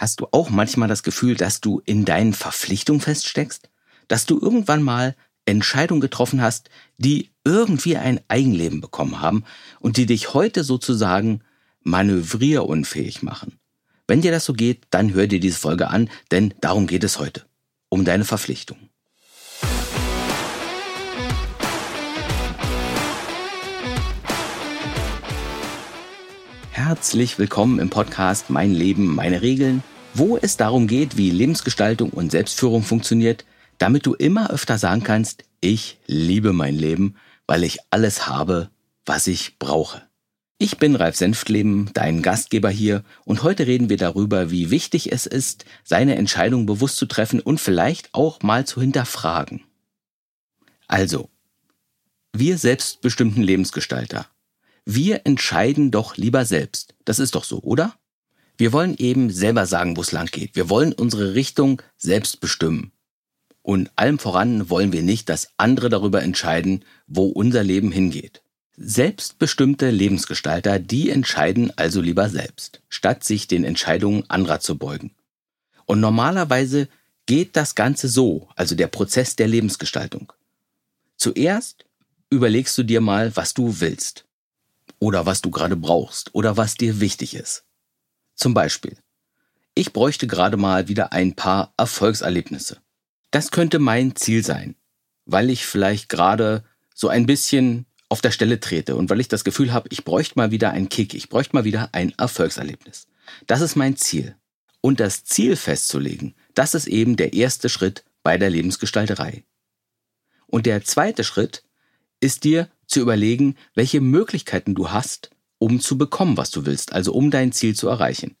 Hast du auch manchmal das Gefühl, dass du in deinen Verpflichtungen feststeckst? Dass du irgendwann mal Entscheidungen getroffen hast, die irgendwie ein Eigenleben bekommen haben und die dich heute sozusagen manövrierunfähig machen? Wenn dir das so geht, dann hör dir diese Folge an, denn darum geht es heute. Um deine Verpflichtungen. Herzlich willkommen im Podcast Mein Leben, meine Regeln, wo es darum geht, wie Lebensgestaltung und Selbstführung funktioniert, damit du immer öfter sagen kannst, ich liebe mein Leben, weil ich alles habe, was ich brauche. Ich bin Ralf Senftleben, dein Gastgeber hier, und heute reden wir darüber, wie wichtig es ist, seine Entscheidung bewusst zu treffen und vielleicht auch mal zu hinterfragen. Also, wir selbstbestimmten Lebensgestalter wir entscheiden doch lieber selbst. Das ist doch so, oder? Wir wollen eben selber sagen, wo es lang geht. Wir wollen unsere Richtung selbst bestimmen. Und allem voran wollen wir nicht, dass andere darüber entscheiden, wo unser Leben hingeht. Selbstbestimmte Lebensgestalter, die entscheiden also lieber selbst, statt sich den Entscheidungen anderer zu beugen. Und normalerweise geht das Ganze so, also der Prozess der Lebensgestaltung. Zuerst überlegst du dir mal, was du willst oder was du gerade brauchst oder was dir wichtig ist. Zum Beispiel, ich bräuchte gerade mal wieder ein paar Erfolgserlebnisse. Das könnte mein Ziel sein, weil ich vielleicht gerade so ein bisschen auf der Stelle trete und weil ich das Gefühl habe, ich bräuchte mal wieder einen Kick, ich bräuchte mal wieder ein Erfolgserlebnis. Das ist mein Ziel. Und das Ziel festzulegen, das ist eben der erste Schritt bei der Lebensgestalterei. Und der zweite Schritt ist dir zu überlegen, welche Möglichkeiten du hast, um zu bekommen, was du willst, also um dein Ziel zu erreichen.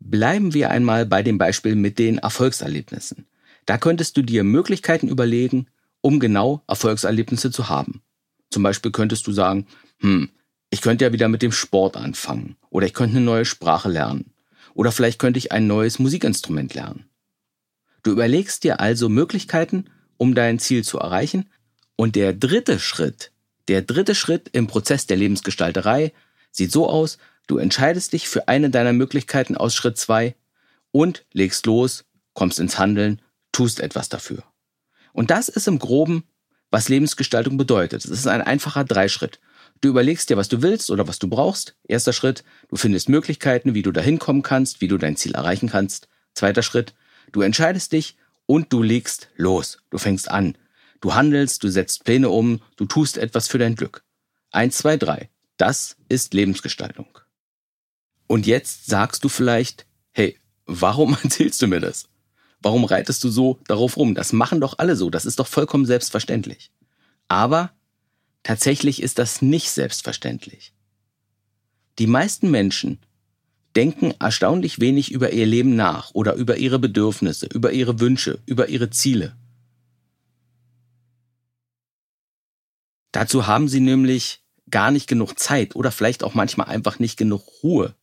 Bleiben wir einmal bei dem Beispiel mit den Erfolgserlebnissen. Da könntest du dir Möglichkeiten überlegen, um genau Erfolgserlebnisse zu haben. Zum Beispiel könntest du sagen, hm, ich könnte ja wieder mit dem Sport anfangen oder ich könnte eine neue Sprache lernen oder vielleicht könnte ich ein neues Musikinstrument lernen. Du überlegst dir also Möglichkeiten, um dein Ziel zu erreichen und der dritte Schritt der dritte Schritt im Prozess der Lebensgestalterei sieht so aus, du entscheidest dich für eine deiner Möglichkeiten aus Schritt zwei und legst los, kommst ins Handeln, tust etwas dafür. Und das ist im Groben, was Lebensgestaltung bedeutet. Es ist ein einfacher Dreischritt. Du überlegst dir, was du willst oder was du brauchst. Erster Schritt, du findest Möglichkeiten, wie du dahin kommen kannst, wie du dein Ziel erreichen kannst. Zweiter Schritt, du entscheidest dich und du legst los. Du fängst an. Du handelst, du setzt Pläne um, du tust etwas für dein Glück. Eins, zwei, drei. Das ist Lebensgestaltung. Und jetzt sagst du vielleicht, hey, warum erzählst du mir das? Warum reitest du so darauf rum? Das machen doch alle so, das ist doch vollkommen selbstverständlich. Aber tatsächlich ist das nicht selbstverständlich. Die meisten Menschen denken erstaunlich wenig über ihr Leben nach oder über ihre Bedürfnisse, über ihre Wünsche, über ihre Ziele. Dazu haben sie nämlich gar nicht genug Zeit oder vielleicht auch manchmal einfach nicht genug Ruhe,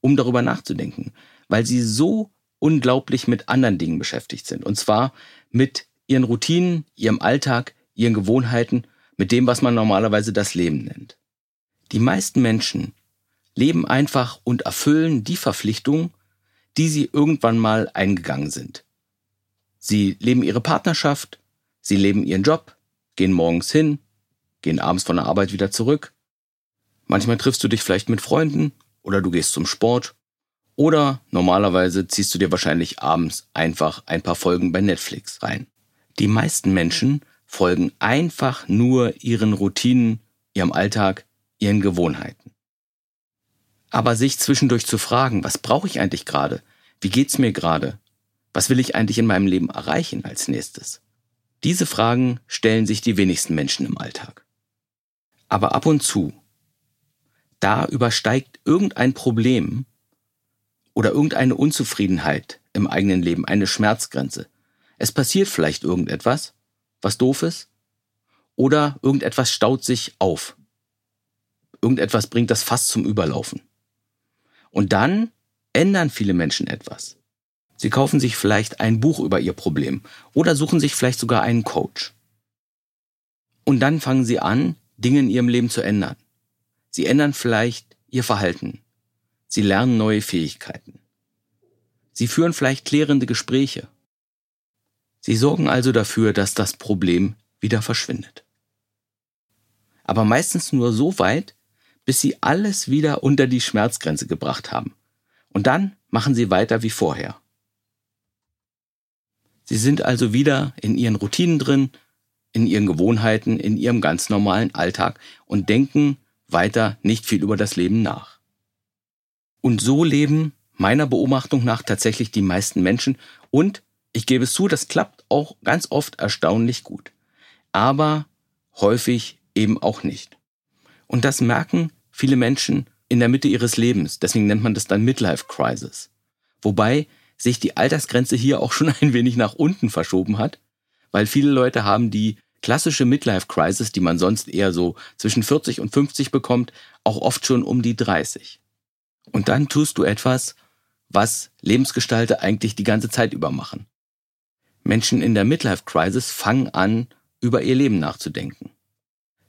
um darüber nachzudenken, weil sie so unglaublich mit anderen Dingen beschäftigt sind. Und zwar mit ihren Routinen, ihrem Alltag, ihren Gewohnheiten, mit dem, was man normalerweise das Leben nennt. Die meisten Menschen leben einfach und erfüllen die Verpflichtungen, die sie irgendwann mal eingegangen sind. Sie leben ihre Partnerschaft, sie leben ihren Job, gehen morgens hin, gehen abends von der Arbeit wieder zurück. Manchmal triffst du dich vielleicht mit Freunden oder du gehst zum Sport. Oder normalerweise ziehst du dir wahrscheinlich abends einfach ein paar Folgen bei Netflix rein. Die meisten Menschen folgen einfach nur ihren Routinen, ihrem Alltag, ihren Gewohnheiten. Aber sich zwischendurch zu fragen, was brauche ich eigentlich gerade? Wie geht's mir gerade? Was will ich eigentlich in meinem Leben erreichen als nächstes? Diese Fragen stellen sich die wenigsten Menschen im Alltag. Aber ab und zu, da übersteigt irgendein Problem oder irgendeine Unzufriedenheit im eigenen Leben eine Schmerzgrenze. Es passiert vielleicht irgendetwas, was doof ist, oder irgendetwas staut sich auf. Irgendetwas bringt das Fass zum Überlaufen. Und dann ändern viele Menschen etwas. Sie kaufen sich vielleicht ein Buch über ihr Problem oder suchen sich vielleicht sogar einen Coach. Und dann fangen sie an, Dinge in ihrem Leben zu ändern. Sie ändern vielleicht ihr Verhalten. Sie lernen neue Fähigkeiten. Sie führen vielleicht klärende Gespräche. Sie sorgen also dafür, dass das Problem wieder verschwindet. Aber meistens nur so weit, bis Sie alles wieder unter die Schmerzgrenze gebracht haben. Und dann machen Sie weiter wie vorher. Sie sind also wieder in Ihren Routinen drin, in Ihren Gewohnheiten, in Ihrem ganz normalen Alltag und denken weiter nicht viel über das Leben nach. Und so leben meiner Beobachtung nach tatsächlich die meisten Menschen und ich gebe es zu, das klappt auch ganz oft erstaunlich gut. Aber häufig eben auch nicht. Und das merken viele Menschen in der Mitte ihres Lebens. Deswegen nennt man das dann Midlife Crisis. Wobei sich die Altersgrenze hier auch schon ein wenig nach unten verschoben hat, weil viele Leute haben die klassische Midlife Crisis, die man sonst eher so zwischen 40 und 50 bekommt, auch oft schon um die 30. Und dann tust du etwas, was Lebensgestalter eigentlich die ganze Zeit über machen. Menschen in der Midlife Crisis fangen an, über ihr Leben nachzudenken.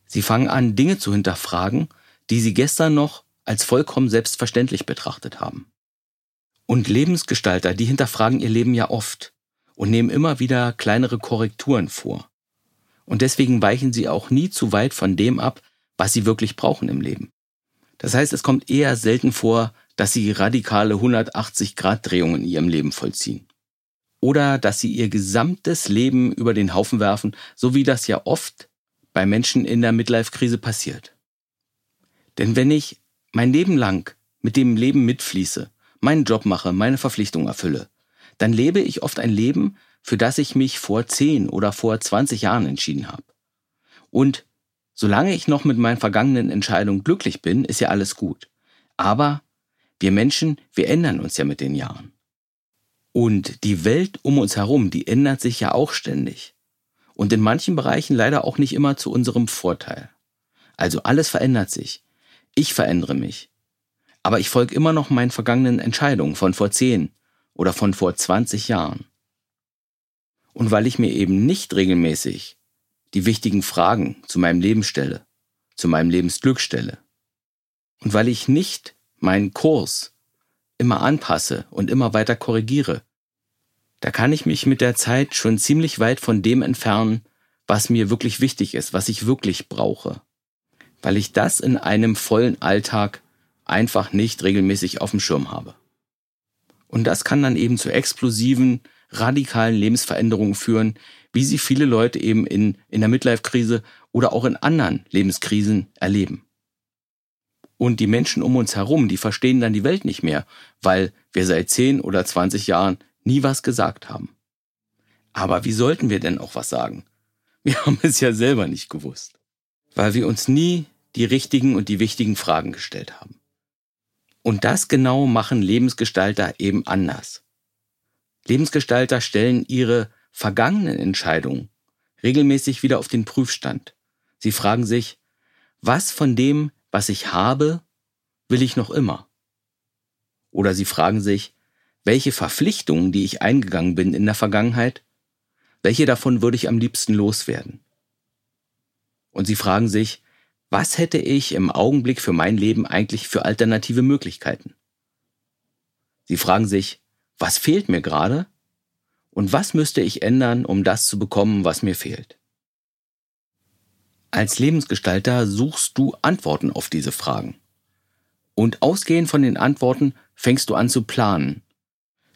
Sie fangen an, Dinge zu hinterfragen, die sie gestern noch als vollkommen selbstverständlich betrachtet haben. Und Lebensgestalter, die hinterfragen ihr Leben ja oft und nehmen immer wieder kleinere Korrekturen vor. Und deswegen weichen sie auch nie zu weit von dem ab, was sie wirklich brauchen im Leben. Das heißt, es kommt eher selten vor, dass sie radikale 180-Grad-Drehungen in ihrem Leben vollziehen. Oder dass sie ihr gesamtes Leben über den Haufen werfen, so wie das ja oft bei Menschen in der Midlife-Krise passiert. Denn wenn ich mein Leben lang mit dem Leben mitfließe, meinen Job mache, meine Verpflichtung erfülle, dann lebe ich oft ein Leben, für das ich mich vor 10 oder vor 20 Jahren entschieden habe. Und solange ich noch mit meinen vergangenen Entscheidungen glücklich bin, ist ja alles gut. Aber wir Menschen, wir ändern uns ja mit den Jahren. Und die Welt um uns herum, die ändert sich ja auch ständig. Und in manchen Bereichen leider auch nicht immer zu unserem Vorteil. Also alles verändert sich. Ich verändere mich. Aber ich folge immer noch meinen vergangenen Entscheidungen von vor 10 oder von vor 20 Jahren. Und weil ich mir eben nicht regelmäßig die wichtigen Fragen zu meinem Leben stelle, zu meinem Lebensglück stelle, und weil ich nicht meinen Kurs immer anpasse und immer weiter korrigiere, da kann ich mich mit der Zeit schon ziemlich weit von dem entfernen, was mir wirklich wichtig ist, was ich wirklich brauche, weil ich das in einem vollen Alltag einfach nicht regelmäßig auf dem Schirm habe. Und das kann dann eben zu explosiven, radikalen Lebensveränderungen führen, wie sie viele Leute eben in, in der Midlife-Krise oder auch in anderen Lebenskrisen erleben. Und die Menschen um uns herum, die verstehen dann die Welt nicht mehr, weil wir seit 10 oder 20 Jahren nie was gesagt haben. Aber wie sollten wir denn auch was sagen? Wir haben es ja selber nicht gewusst, weil wir uns nie die richtigen und die wichtigen Fragen gestellt haben. Und das genau machen Lebensgestalter eben anders. Lebensgestalter stellen ihre vergangenen Entscheidungen regelmäßig wieder auf den Prüfstand. Sie fragen sich, was von dem was ich habe, will ich noch immer? Oder sie fragen sich, welche Verpflichtungen, die ich eingegangen bin in der Vergangenheit, welche davon würde ich am liebsten loswerden? Und sie fragen sich, was hätte ich im Augenblick für mein Leben eigentlich für alternative Möglichkeiten? Sie fragen sich, was fehlt mir gerade? Und was müsste ich ändern, um das zu bekommen, was mir fehlt? Als Lebensgestalter suchst du Antworten auf diese Fragen. Und ausgehend von den Antworten fängst du an zu planen.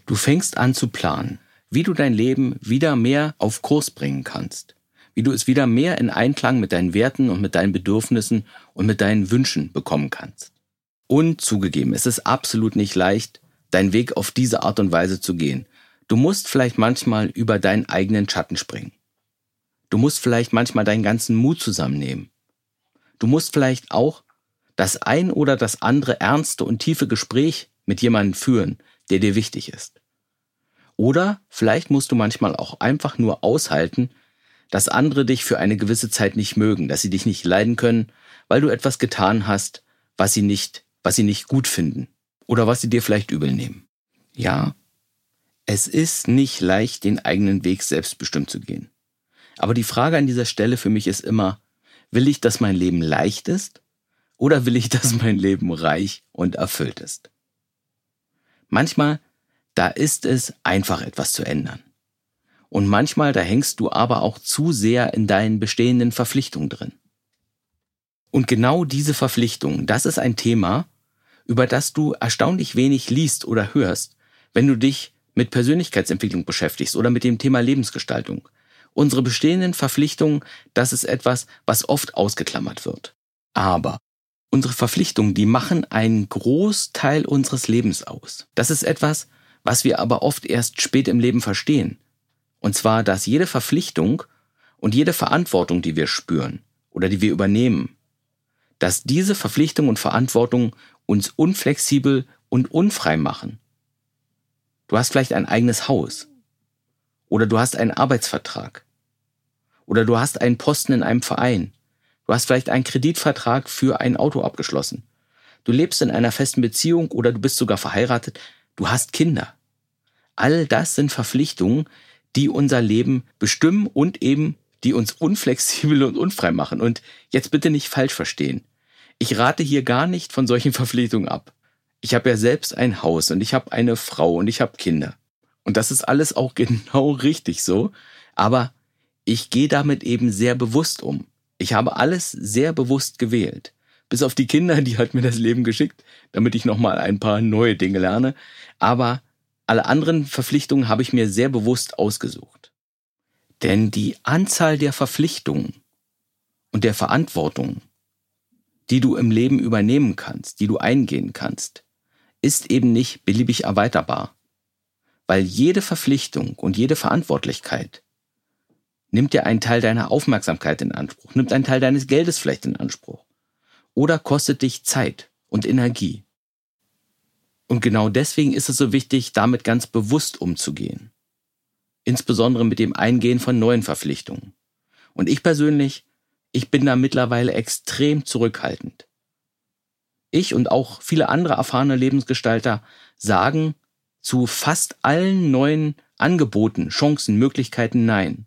Du fängst an zu planen, wie du dein Leben wieder mehr auf Kurs bringen kannst, wie du es wieder mehr in Einklang mit deinen Werten und mit deinen Bedürfnissen und mit deinen Wünschen bekommen kannst. Und zugegeben, es ist absolut nicht leicht, deinen Weg auf diese Art und Weise zu gehen. Du musst vielleicht manchmal über deinen eigenen Schatten springen. Du musst vielleicht manchmal deinen ganzen Mut zusammennehmen. Du musst vielleicht auch das ein oder das andere ernste und tiefe Gespräch mit jemandem führen, der dir wichtig ist. Oder vielleicht musst du manchmal auch einfach nur aushalten, dass andere dich für eine gewisse Zeit nicht mögen, dass sie dich nicht leiden können, weil du etwas getan hast, was sie nicht, was sie nicht gut finden oder was sie dir vielleicht übel nehmen. Ja, es ist nicht leicht, den eigenen Weg selbstbestimmt zu gehen. Aber die Frage an dieser Stelle für mich ist immer, will ich, dass mein Leben leicht ist oder will ich, dass mein Leben reich und erfüllt ist? Manchmal da ist es einfach etwas zu ändern. Und manchmal, da hängst du aber auch zu sehr in deinen bestehenden Verpflichtungen drin. Und genau diese Verpflichtung, das ist ein Thema, über das du erstaunlich wenig liest oder hörst, wenn du dich mit Persönlichkeitsentwicklung beschäftigst oder mit dem Thema Lebensgestaltung. Unsere bestehenden Verpflichtungen, das ist etwas, was oft ausgeklammert wird. Aber unsere Verpflichtungen, die machen einen Großteil unseres Lebens aus. Das ist etwas, was wir aber oft erst spät im Leben verstehen. Und zwar, dass jede Verpflichtung und jede Verantwortung, die wir spüren oder die wir übernehmen, dass diese Verpflichtung und Verantwortung uns unflexibel und unfrei machen. Du hast vielleicht ein eigenes Haus oder du hast einen Arbeitsvertrag oder du hast einen Posten in einem Verein. Du hast vielleicht einen Kreditvertrag für ein Auto abgeschlossen. Du lebst in einer festen Beziehung oder du bist sogar verheiratet. Du hast Kinder. All das sind Verpflichtungen, die unser Leben bestimmen und eben die uns unflexibel und unfrei machen. Und jetzt bitte nicht falsch verstehen. Ich rate hier gar nicht von solchen Verpflichtungen ab. Ich habe ja selbst ein Haus und ich habe eine Frau und ich habe Kinder. Und das ist alles auch genau richtig so. Aber ich gehe damit eben sehr bewusst um. Ich habe alles sehr bewusst gewählt. Bis auf die Kinder, die hat mir das Leben geschickt, damit ich nochmal ein paar neue Dinge lerne. Aber alle anderen Verpflichtungen habe ich mir sehr bewusst ausgesucht. Denn die Anzahl der Verpflichtungen und der Verantwortung, die du im Leben übernehmen kannst, die du eingehen kannst, ist eben nicht beliebig erweiterbar. Weil jede Verpflichtung und jede Verantwortlichkeit nimmt dir einen Teil deiner Aufmerksamkeit in Anspruch, nimmt einen Teil deines Geldes vielleicht in Anspruch oder kostet dich Zeit und Energie. Und genau deswegen ist es so wichtig, damit ganz bewusst umzugehen. Insbesondere mit dem Eingehen von neuen Verpflichtungen. Und ich persönlich, ich bin da mittlerweile extrem zurückhaltend. Ich und auch viele andere erfahrene Lebensgestalter sagen zu fast allen neuen Angeboten, Chancen, Möglichkeiten Nein.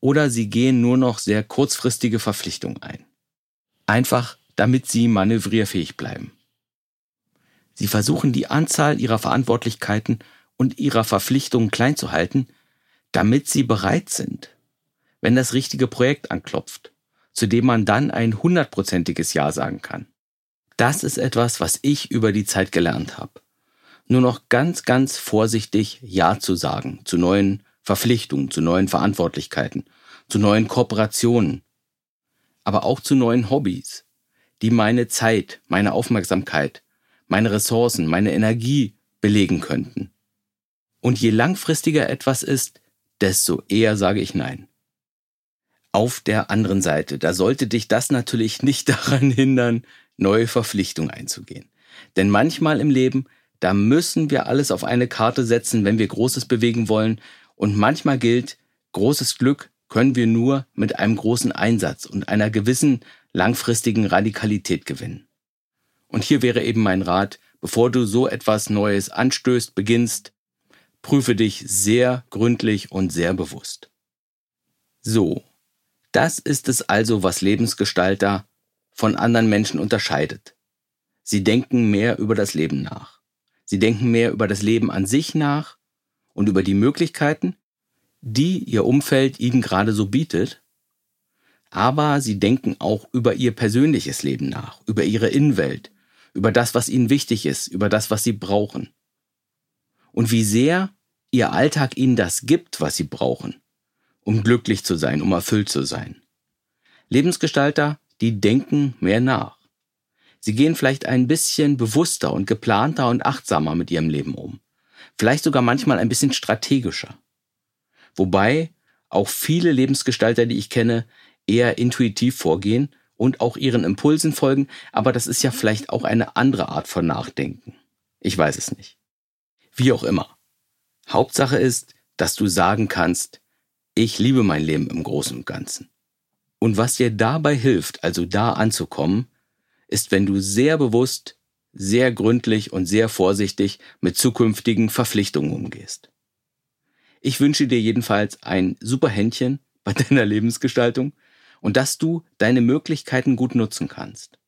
Oder sie gehen nur noch sehr kurzfristige Verpflichtungen ein. Einfach, damit sie manövrierfähig bleiben. Sie versuchen die Anzahl ihrer Verantwortlichkeiten und ihrer Verpflichtungen klein zu halten, damit sie bereit sind, wenn das richtige Projekt anklopft, zu dem man dann ein hundertprozentiges Ja sagen kann. Das ist etwas, was ich über die Zeit gelernt habe. Nur noch ganz, ganz vorsichtig Ja zu sagen zu neuen Verpflichtungen, zu neuen Verantwortlichkeiten, zu neuen Kooperationen, aber auch zu neuen Hobbys, die meine Zeit, meine Aufmerksamkeit, meine Ressourcen, meine Energie belegen könnten. Und je langfristiger etwas ist, desto eher sage ich nein. Auf der anderen Seite, da sollte dich das natürlich nicht daran hindern, neue Verpflichtungen einzugehen. Denn manchmal im Leben, da müssen wir alles auf eine Karte setzen, wenn wir Großes bewegen wollen. Und manchmal gilt, großes Glück können wir nur mit einem großen Einsatz und einer gewissen langfristigen Radikalität gewinnen. Und hier wäre eben mein Rat, bevor du so etwas Neues anstößt, beginnst, prüfe dich sehr gründlich und sehr bewusst. So, das ist es also, was Lebensgestalter von anderen Menschen unterscheidet. Sie denken mehr über das Leben nach. Sie denken mehr über das Leben an sich nach und über die Möglichkeiten, die ihr Umfeld ihnen gerade so bietet aber sie denken auch über ihr persönliches Leben nach, über ihre Innenwelt, über das, was ihnen wichtig ist, über das, was sie brauchen. Und wie sehr ihr Alltag ihnen das gibt, was sie brauchen, um glücklich zu sein, um erfüllt zu sein. Lebensgestalter, die denken mehr nach. Sie gehen vielleicht ein bisschen bewusster und geplanter und achtsamer mit ihrem Leben um. Vielleicht sogar manchmal ein bisschen strategischer. Wobei auch viele Lebensgestalter, die ich kenne, eher intuitiv vorgehen und auch ihren Impulsen folgen, aber das ist ja vielleicht auch eine andere Art von Nachdenken. Ich weiß es nicht. Wie auch immer. Hauptsache ist, dass du sagen kannst, ich liebe mein Leben im Großen und Ganzen. Und was dir dabei hilft, also da anzukommen, ist, wenn du sehr bewusst, sehr gründlich und sehr vorsichtig mit zukünftigen Verpflichtungen umgehst. Ich wünsche dir jedenfalls ein super Händchen bei deiner Lebensgestaltung und dass du deine Möglichkeiten gut nutzen kannst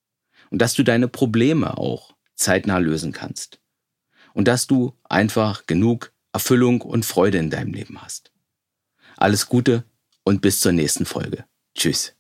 und dass du deine Probleme auch zeitnah lösen kannst und dass du einfach genug Erfüllung und Freude in deinem Leben hast. Alles Gute und bis zur nächsten Folge. Tschüss.